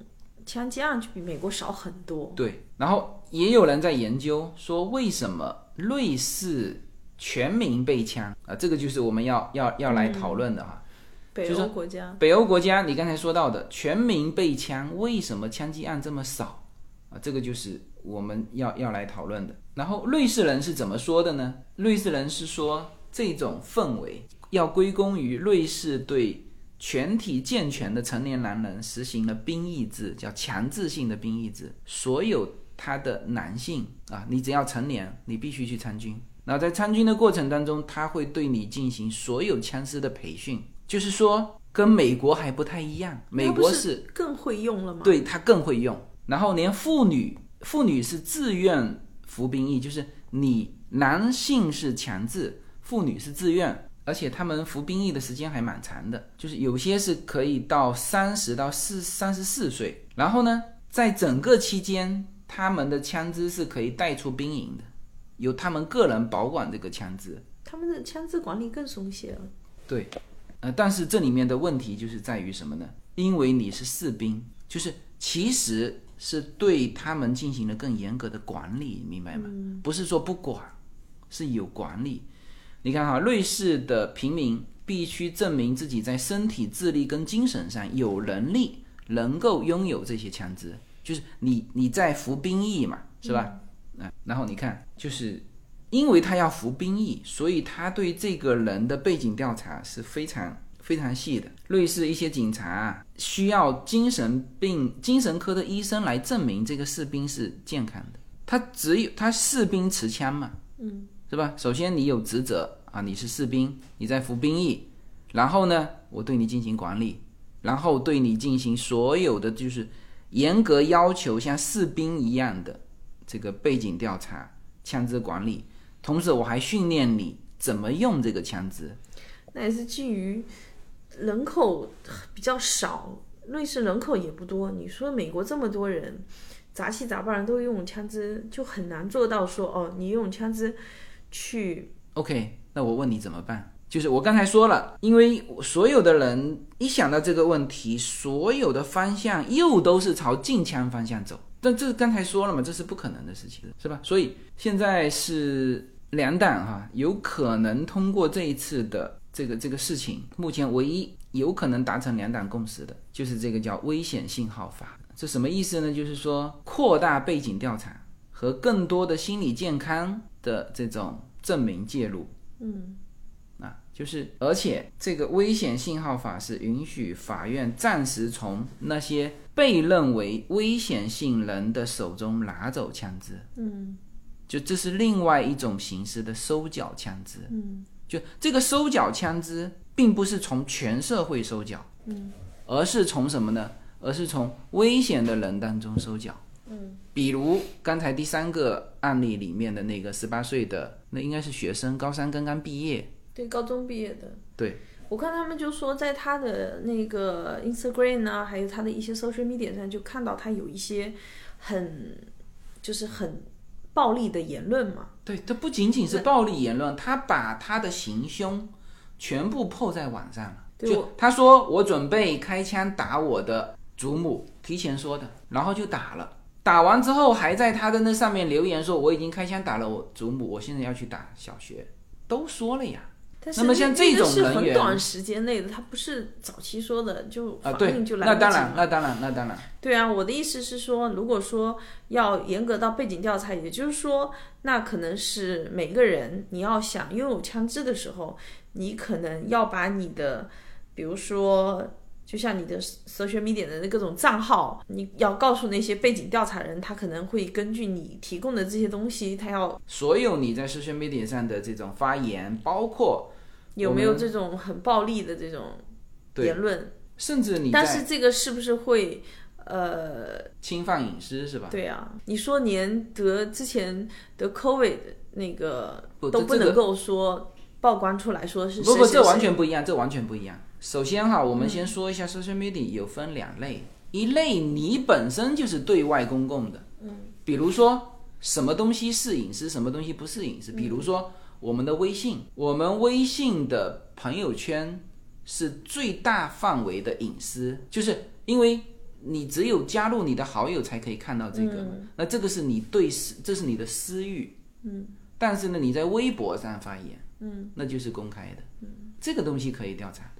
枪击案就比美国少很多。对，然后也有人在研究说，为什么瑞士全民被枪啊？这个就是我们要要要来讨论的哈。北欧国家，北欧国家，你刚才说到的全民被枪，为什么枪击案这么少啊？这个就是我们要要来讨论的。然后瑞士人是怎么说的呢？瑞士人是说，这种氛围要归功于瑞士对。全体健全的成年男人实行了兵役制，叫强制性的兵役制。所有他的男性啊，你只要成年，你必须去参军。那在参军的过程当中，他会对你进行所有枪支的培训。就是说，跟美国还不太一样，美国是更会用了吗？对他更会用。然后连妇女，妇女是自愿服兵役，就是你男性是强制，妇女是自愿。而且他们服兵役的时间还蛮长的，就是有些是可以到三十到四三十四岁。然后呢，在整个期间，他们的枪支是可以带出兵营的，由他们个人保管这个枪支。他们的枪支管理更松懈了。对，呃，但是这里面的问题就是在于什么呢？因为你是士兵，就是其实是对他们进行了更严格的管理，明白吗？不是说不管，是有管理。你看哈，瑞士的平民必须证明自己在身体、智力跟精神上有能力，能够拥有这些枪支。就是你你在服兵役嘛，是吧？啊，然后你看，就是因为他要服兵役，所以他对这个人的背景调查是非常非常细的。瑞士一些警察需要精神病、精神科的医生来证明这个士兵是健康的。他只有他士兵持枪嘛，嗯。是吧？首先你有职责啊，你是士兵，你在服兵役，然后呢，我对你进行管理，然后对你进行所有的就是严格要求，像士兵一样的这个背景调查、枪支管理，同时我还训练你怎么用这个枪支。那也是基于人口比较少，瑞士人口也不多。你说美国这么多人，杂七杂八人都用枪支，就很难做到说哦，你用枪支。去，OK，那我问你怎么办？就是我刚才说了，因为所有的人一想到这个问题，所有的方向又都是朝禁枪方向走。但这刚才说了嘛，这是不可能的事情，是吧？所以现在是两党哈，有可能通过这一次的这个这个事情，目前唯一有可能达成两党共识的，就是这个叫危险信号法。这什么意思呢？就是说扩大背景调查和更多的心理健康。的这种证明介入，嗯，啊就是而且这个危险信号法是允许法院暂时从那些被认为危险性人的手中拿走枪支。嗯就这是另外一种形式的收缴枪支。嗯就这个收缴枪支，并不是从全社会收缴，嗯，而是从什么呢？而是从危险的人当中收缴。嗯，比如刚才第三个案例里面的那个十八岁的，那应该是学生，高三刚刚毕业。对，高中毕业的。对，我看他们就说，在他的那个 Instagram 啊，还有他的一些 social media 上，就看到他有一些很就是很暴力的言论嘛。对，他不仅仅是暴力言论，他把他的行凶全部抛在网上了。就他说我准备开枪打我的祖母，提前说的，然后就打了。打完之后还在他的那上面留言说我已经开枪打了我祖母，我现在要去打小学，都说了呀。但是那么像这种那个是人很短时间内的，他不是早期说的，就啊，反应就，来那当然，那当然，那当然，对啊，我的意思是说，如果说要严格到背景调查，也就是说，那可能是每个人你要想拥有枪支的时候，你可能要把你的，比如说，就像你的 social media 的那各种账号，你要告诉那些背景调查人，他可能会根据你提供的这些东西，他要所有你在 social media 上的这种发言，包括有没有这种很暴力的这种言论，甚至你但是这个是不是会？呃，侵犯隐私是吧？对啊，你说连得之前得 COVID 那个都不能够说曝光出来说是不不，这完全不一样，这完全不一样。首先哈，我们先说一下 social media 有分两类，一类你本身就是对外公共的，嗯，比如说什么东西是隐私，什么东西不是隐私，比如说我们的微信，我们微信的朋友圈是最大范围的隐私，就是因为你只有加入你的好友才可以看到这个嘛，那这个是你对私，这是你的私欲，嗯，但是呢，你在微博上发言，嗯，那就是公开的，嗯，这个东西可以调查，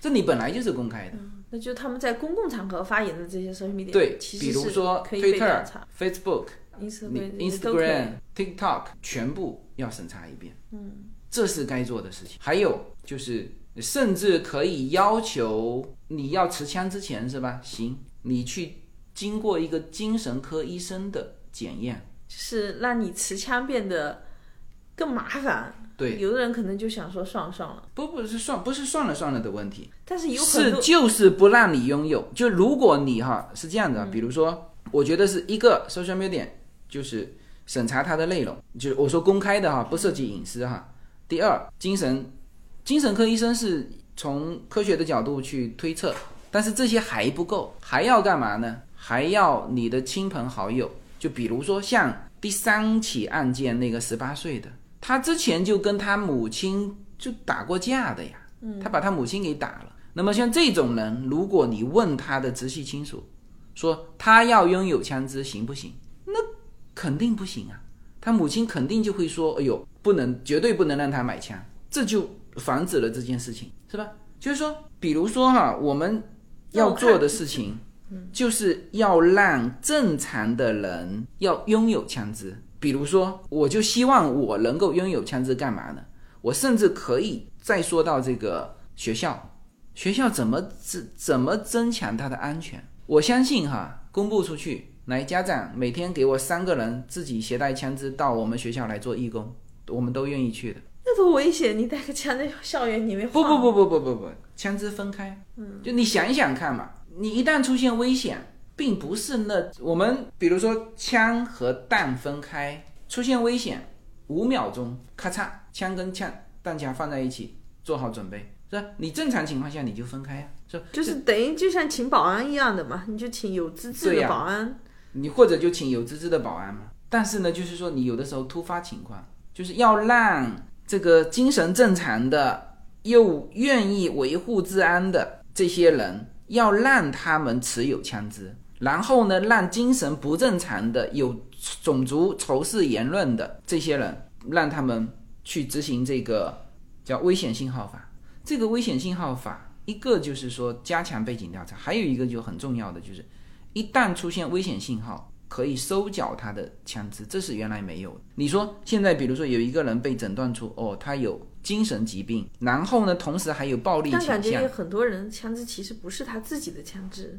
这你本来就是公开的，那就他们在公共场合发言的这些 social media，对，其实比如说 Twitter、Facebook、Instagram、TikTok 全部要审查一遍，嗯，这是该做的事情。还有就是，甚至可以要求你要持枪之前是吧？行，你去经过一个精神科医生的检验。就是让你持枪变得更麻烦。对，有的人可能就想说算了算了，不不是算不是算了算了的问题，但是有很是就是不让你拥有。就如果你哈是这样的，比如说，我觉得是一个 social media 就是审查它的内容，就是我说公开的哈，不涉及隐私哈。第二，精神精神科医生是从科学的角度去推测，但是这些还不够，还要干嘛呢？还要你的亲朋好友，就比如说像第三起案件那个十八岁的，他之前就跟他母亲就打过架的呀，他把他母亲给打了。那么像这种人，如果你问他的直系亲属，说他要拥有枪支行不行？那肯定不行啊，他母亲肯定就会说，哎呦，不能，绝对不能让他买枪，这就防止了这件事情，是吧？就是说，比如说哈，我们要做的事情，就是要让正常的人要拥有枪支。比如说，我就希望我能够拥有枪支，干嘛呢？我甚至可以再说到这个学校，学校怎么怎怎么增强它的安全？我相信哈，公布出去，来家长每天给我三个人自己携带枪支到我们学校来做义工，我们都愿意去的。那多危险！你带个枪在校园里面不不不不不不不，枪支分开。嗯，就你想一想看嘛，你一旦出现危险，并不是那我们比如说枪和弹分开，出现危险，五秒钟，咔嚓，枪跟枪弹夹放在一起，做好准备，是吧？你正常情况下你就分开呀、是吧？就是等于就像请保安一样的嘛，你就请有资质的保安。你或者就请有资质的保安嘛。但是呢，就是说你有的时候突发情况，就是要让这个精神正常的又愿意维护治安的这些人，要让他们持有枪支，然后呢，让精神不正常的、有种族仇视言论的这些人，让他们去执行这个叫危险信号法。这个危险信号法，一个就是说加强背景调查，还有一个就很重要的就是。一旦出现危险信号，可以收缴他的枪支，这是原来没有的。你说现在，比如说有一个人被诊断出哦，他有精神疾病，然后呢，同时还有暴力倾但感觉，很多人枪支其实不是他自己的枪支，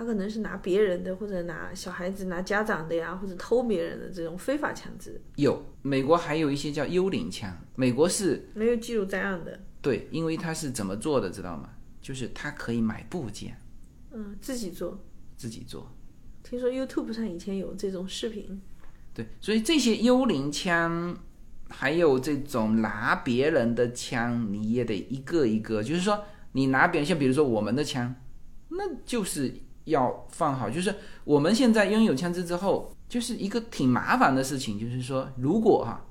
他可能是拿别人的，或者拿小孩子拿家长的呀，或者偷别人的这种非法枪支，有美国还有一些叫幽灵枪，美国是没有记录在案的。对，因为他是怎么做的，知道吗？就是他可以买部件嗯，自己做。自己做。听说 YouTube 上以前有这种视频，对，所以这些幽灵枪，还有这种拿别人的枪，你也得一个一个，就是说你拿别人，像比如说我们的枪，那就是要放好。就是我们现在拥有枪支之后，就是一个挺麻烦的事情，就是说如果哈，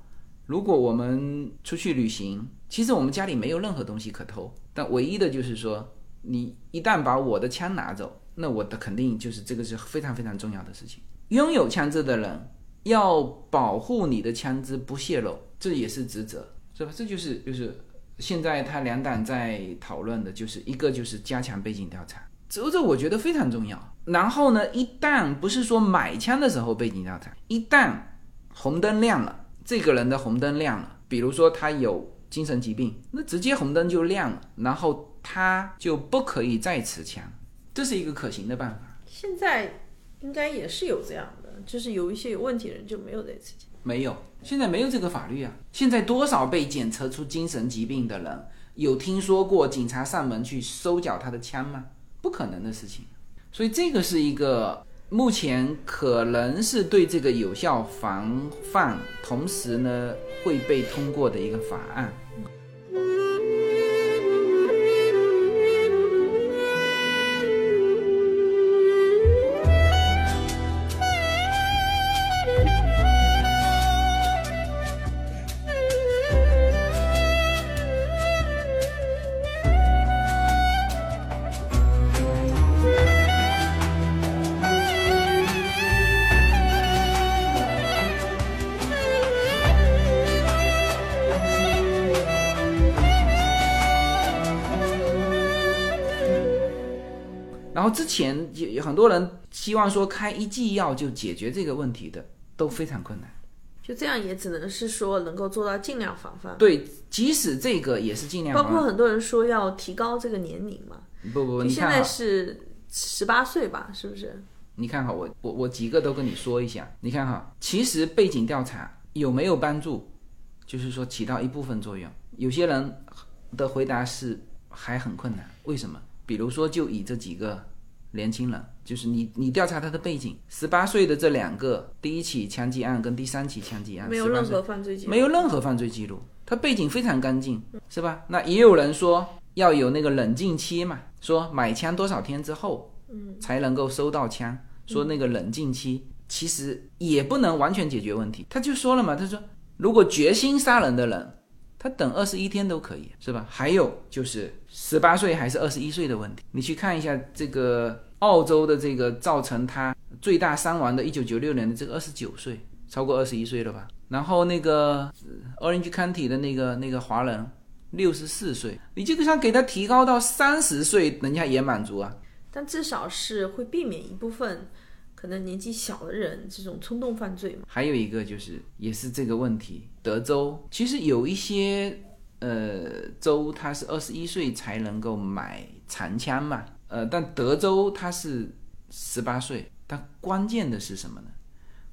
如果我们出去旅行，其实我们家里没有任何东西可偷，但唯一的就是说，你一旦把我的枪拿走，那我的肯定就是这个是非常非常重要的事情。拥有枪支的人要保护你的枪支不泄露，这也是职责，是吧？这就是就是现在他两党在讨论的，就是一个就是加强背景调查，这这我觉得非常重要。然后呢，一旦不是说买枪的时候背景调查，一旦红灯亮了，这个人的红灯亮了，比如说他有精神疾病，那直接红灯就亮了，然后他就不可以再持枪，这是一个可行的办法。现在应该也是有这样的，就是有一些有问题的人就没有再持枪。没有，现在没有这个法律啊。现在多少被检测出精神疾病的人，有听说过警察上门去收缴他的枪吗？不可能的事情。所以这个是一个目前可能是对这个有效防范，同时呢会被通过的一个法案。前有有很多人希望说开一剂药就解决这个问题的，都非常困难。就这样也只能是说能够做到尽量防范。对，即使这个也是尽量包防范。括很多人说要提高这个年龄嘛，不不不，你现在是十八岁吧，是不是？你看哈，我我我几个都跟你说一下。你看哈，其实背景调查有没有帮助，就是说起到一部分作用。有些人的回答是还很困难，为什么？比如说，就以这几个年轻人，就是你你调查他的背景，十八岁的这两个，第一起枪击案跟第三起枪击案没有任何犯罪记录，没有任何犯罪记录，他背景非常干净，是吧？那也有人说要有那个冷静期嘛，说买枪多少天之后，嗯，才能够收到枪，说那个冷静期其实也不能完全解决问题。他就说了嘛，他说如果决心杀人的人，他等二十一天都可以，是吧？还有就是十八岁还是二十一岁的问题，你去看一下这个澳洲的这个造成他最大伤亡的，一九九六年的这个二十九岁，超过二十一岁了吧？然后那个 Orange County 的那个那个华人六十四岁，你这个想给他提高到三十岁，人家也满足啊。但至少是会避免一部分可能年纪小的人这种冲动犯罪嘛。还有一个就是也是这个问题，德州其实有一些呃州它是二十一岁才能够买长枪嘛，呃，但德州它是十八岁，但关键的是什么呢？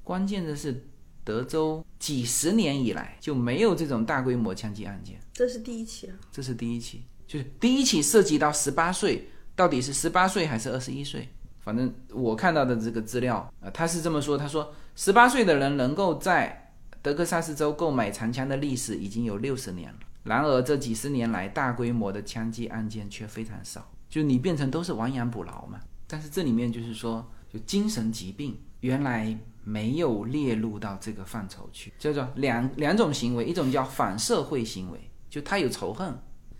关键的是德州几十年以来就没有这种大规模枪击案件。这是第一起啊，这是第一起，就是第一起涉及到十八岁，到底是十八岁还是二十一岁？反正我看到的这个资料啊、呃他是这么说，他说十八岁的人能够在德克萨斯州购买长枪的历史已经有六十年了，然而这几十年来大规模的枪击案件却非常少，就你变成都是亡羊补牢嘛。但是这里面就是说，就精神疾病原来没有列入到这个范畴去，叫做两两种行为，一种叫反社会行为，就他有仇恨。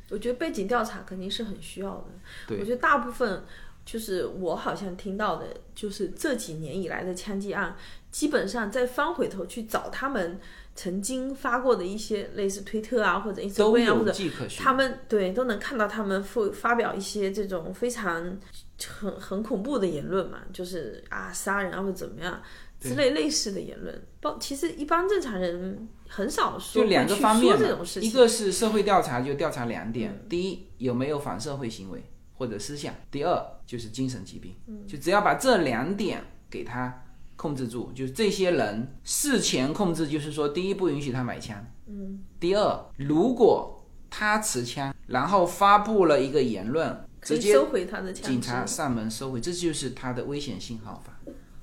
我觉得背景调查肯定是很需要的。对我觉得大部分就是我好像听到的，就是这几年以来的枪击案，基本上再翻回头去找他们曾经发过的一些类似推特啊或者都 Instagram 啊或者。他们对都能看到他们发发表一些这种非常很很恐怖的言论嘛，就是啊杀人啊或者怎么样，之类类似的言论。包其实一般正常人很少说就两个方面这种事情。一个是社会调查，就调查两点：第一，有没有反社会行为或者思想；第二，就是精神疾病。就只要把这两点给他控制住，就是这些人事前控制，就是说，第一，不允许他买枪；嗯，第二，如果他持枪，然后发布了一个言论，直接收回他的枪警察上门收回，这就是他的危险信号法。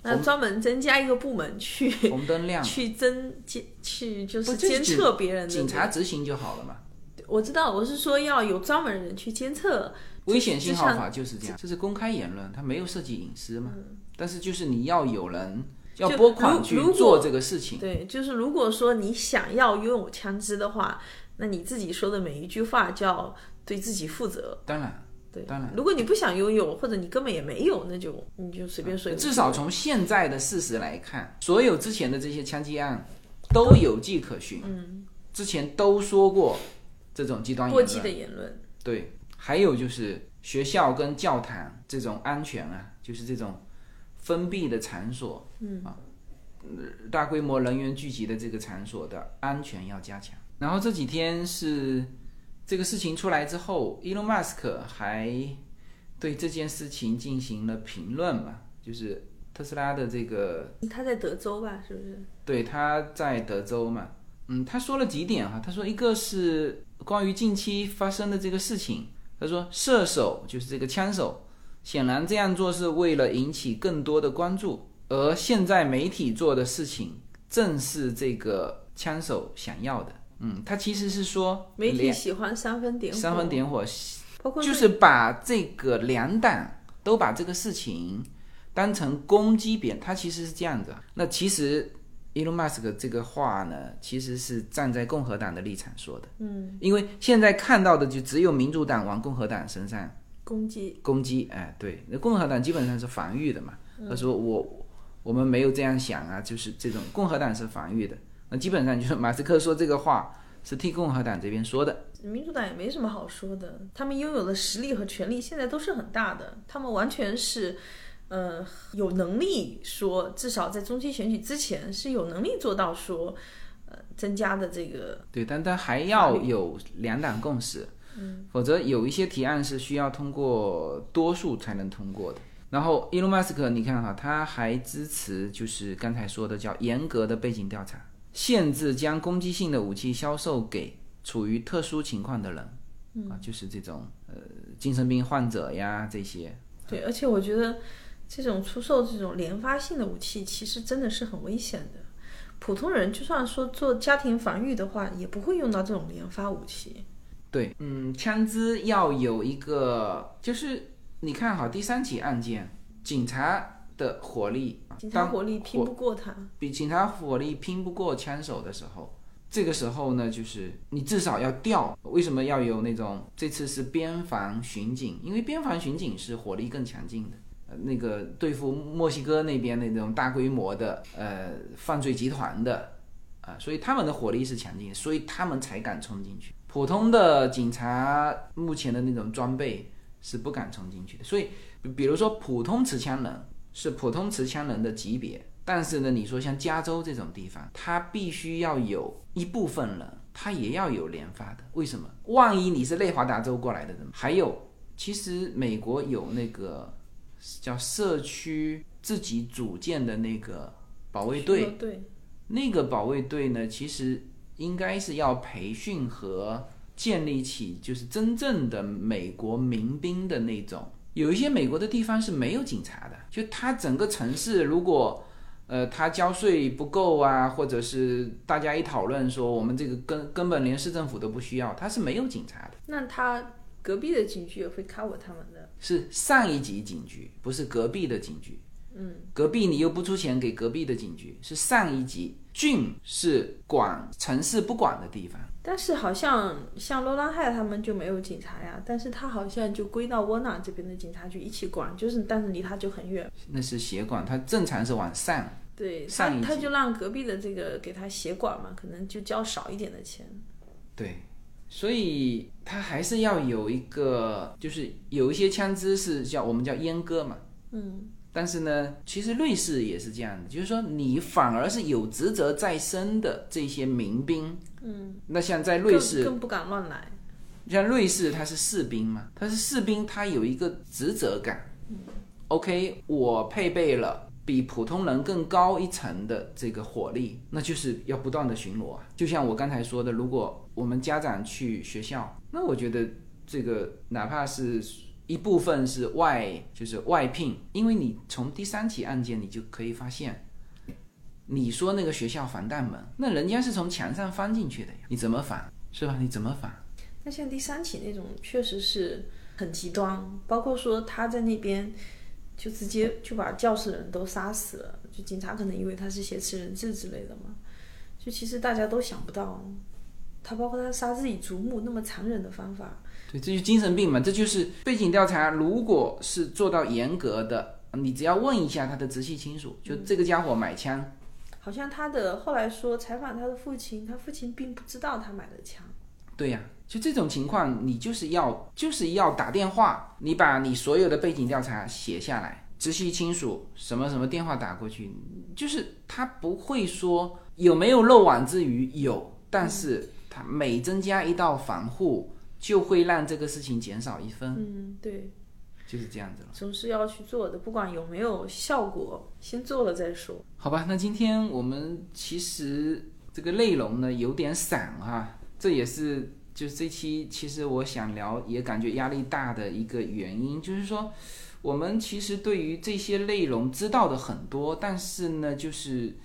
那专门增加一个部门去红灯亮，去增监去就是不就是监测别人的警察执行就好了嘛。我知道，我是说要有专门人去监测危险信号法就是这样，这是公开言论，它没有涉及隐私嘛。但是就是你要有人要就拨款去做这个事情，对，就是如果说你想要拥有枪支的话，那你自己说的每一句话就要对自己负责。当然，对，当然，如果你不想拥有，或者你根本也没有，那就你就随便说一个。至少从现在的事实来看，所有之前的这些枪击案都有迹可循。嗯，之前都说过这种极端言论过激的。言论，对，还有就是学校跟教堂这种安全啊，就是这种封闭的场所，嗯啊，呃大规模人员聚集的这个场所的安全要加强。然后这几天是这个事情出来之后，伊隆马斯克还对这件事情进行了评论嘛，就是特斯拉的这个他在德州吧？是不是？对，他在德州嘛，嗯，他说了几点哈，他说一个是关于近期发生的这个事情，他说射手就是这个枪手，显然这样做是为了引起更多的关注，而现在媒体做的事情正是这个枪手想要的。嗯，他其实是说媒体喜欢煽风点火，煽风点火，就是把这个两党都把这个事情当成攻击别人，他其实是这样子啊。那其实 Elon Musk 这个话呢，其实是站在共和党的立场说的。嗯，因为现在看到的就只有民主党往共和党身上攻击。攻击，哎，对，那共和党基本上是防御的嘛。他说我我们没有这样想啊，就是这种共和党是防御的。那基本上就是 马斯克说这个话是替共和党这边说的。民主党也没什么好说的，他们拥有的实力和权力现在都是很大的，他们完全是，呃，有能力说，至少在中期选举之前是有能力做到说，呃，增加的这个对，但但还要有两党共识，嗯，否则有一些提案是需要通过多数才能通过的。然后，伊隆马斯克，你看哈，他还支持就是刚才说的叫严格的背景调查，限制将攻击性的武器销售给处于特殊情况的人，啊，就是这种呃精神病患者呀这些。对，而且我觉得这种出售这种连发性的武器，其实真的是很危险的。普通人就算说做家庭防御的话，也不会用到这种连发武器。对，嗯，枪支要有一个，就是你看好第三起案件，警察的火力，警察火力拼不过他，比警察火力拼不过枪手的时候，这个时候呢，就是你至少要调。为什么要有那种？这次是边防巡警，因为边防巡警是火力更强劲的。那个对付墨西哥那边那种大规模的呃犯罪集团的啊、所以他们的火力是强劲，所以他们才敢冲进去。普通的警察目前的那种装备是不敢冲进去的。所以，比比如说普通持枪人是普通持枪人的级别，但是呢，你说像加州这种地方，他必须要有一部分人，他也要有连发的。为什么？万一你是内华达州过来的人，还有，其实美国有那个叫社区自己组建的那个保卫队，对，那个保卫队呢，其实应该是要培训和建立起就是真正的美国民兵的那种。有一些美国的地方是没有警察的，就它整个城市如果呃他交税不够啊，或者是大家一讨论说我们这个根根本连市政府都不需要，他是没有警察的，那他隔壁的警局也会 cover 他们的。是上一级警局，不是隔壁的警局。嗯，隔壁你又不出钱给隔壁的警局，是上一级郡是管城市不管的地方。但是好像像罗兰海他们就没有警察呀，但是他好像就归到沃纳这边的警察局一起管，就是但是离他就很远。那是协管，他正常是往上。对，上他就让隔壁的这个给他协管嘛，可能就交少一点的钱。对，所以它还是要有一个，就是有一些枪支是叫我们叫阉割嘛。嗯，但是呢，其实瑞士也是这样的，就是说你反而是有职责在身的这些民兵，嗯，那像在瑞士更更不敢乱来。像瑞士，他是士兵嘛，他是士兵，他有一个职责感。OK，我配备了比普通人更高一层的这个火力，那就是要不断的巡逻啊。就像我刚才说的，如果我们家长去学校，那我觉得这个哪怕是一部分是外，就是外聘，因为你从第三起案件你就可以发现，你说那个学校防弹门，那人家是从墙上翻进去的呀，你怎么防？是吧？你怎么防？那像第三起那种，确实是很极端，包括说他在那边就直接就把教室的人都杀死了，就警察可能以为他是挟持人质之类的嘛，就其实大家都想不到，他包括他杀自己祖母那么残忍的方法。对，这就是精神病嘛，这就是背景调查。如果是做到严格的，你只要问一下他的直系亲属，就这个家伙买枪，好像他的后来说采访他的父亲，他父亲并不知道他买的枪。对呀，就这种情况，你就是要就是要打电话，你把你所有的背景调查写下来，直系亲属什么什么电话打过去，就是他不会说有没有漏网之鱼，有，但是他每增加一道防护，就会让这个事情减少一分，嗯，对，就是这样子了。总是要去做的，不管有没有效果，先做了再说。好吧，那今天我们其实这个内容呢有点散啊。这也是就是这期其实我想聊也感觉压力大的一个原因，就是说我们其实对于这些内容知道的很多，但是呢，就是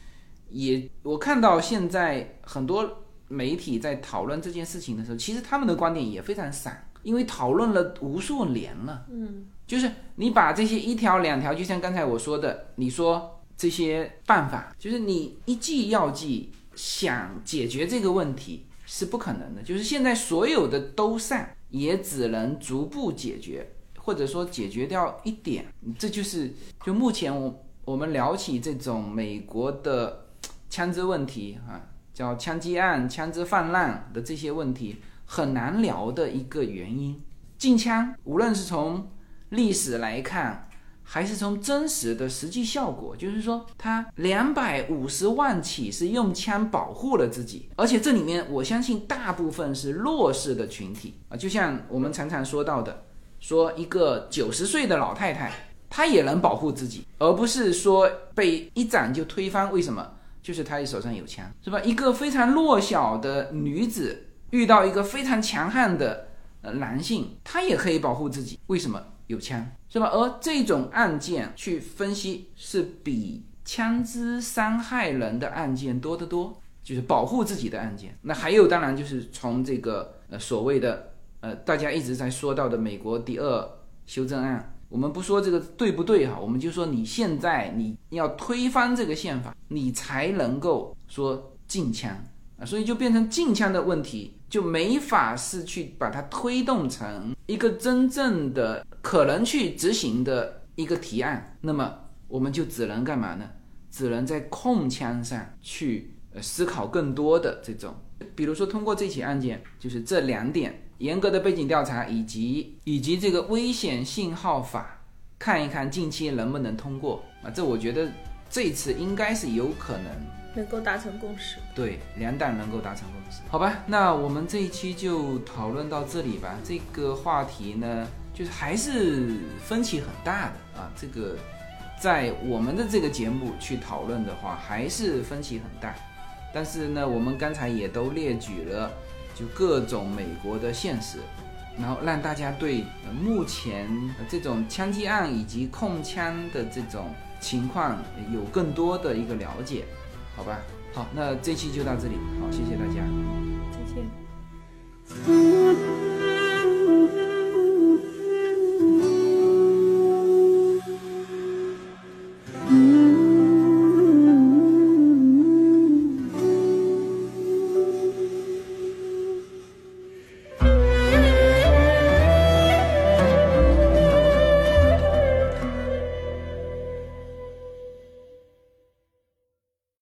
也我看到现在很多媒体在讨论这件事情的时候，其实他们的观点也非常散，因为讨论了无数年了。嗯，就是你把这些一条两条，就像刚才我说的，你说这些办法，就是你一剂药剂想解决这个问题。是不可能的，就是现在所有的都散，也只能逐步解决，或者说解决掉一点。这就是就目前我我们聊起这种美国的枪支问题啊，叫枪击案、枪支泛滥的这些问题很难聊的一个原因。禁枪，无论是从历史来看。还是从真实的实际效果，就是说，他两百五十万起是用枪保护了自己，而且这里面我相信大部分是弱势的群体啊，就像我们常常说到的，说一个九十岁的老太太，她也能保护自己，而不是说被一掌就推翻。为什么？就是她手上有枪，是吧？一个非常弱小的女子遇到一个非常强悍的呃男性，她也可以保护自己，为什么？有枪是吧？而这种案件去分析是比枪支伤害人的案件多得多，就是保护自己的案件。那还有，当然就是从这个呃所谓的呃大家一直在说到的美国第二修正案，我们不说这个对不对哈，我们就说你现在你要推翻这个宪法，你才能够说禁枪啊，所以就变成禁枪的问题。就没法是去把它推动成一个真正的可能去执行的一个提案，那么我们就只能干嘛呢？只能在控枪上去呃思考更多的这种，比如说通过这起案件，就是这两点：严格的背景调查以及以及这个危险信号法，看一看近期能不能通过啊？这我觉得这次应该是有可能。能够达成共识，对两党能够达成共识，好吧？那我们这一期就讨论到这里吧。这个话题呢，就是还是分歧很大的啊。这个在我们的这个节目去讨论的话，还是分歧很大。但是呢，我们刚才也都列举了，就各种美国的现实，然后让大家对目前这种枪击案以及控枪的这种情况有更多的一个了解。好吧，好，那这期就到这里，好，谢谢大家，再见。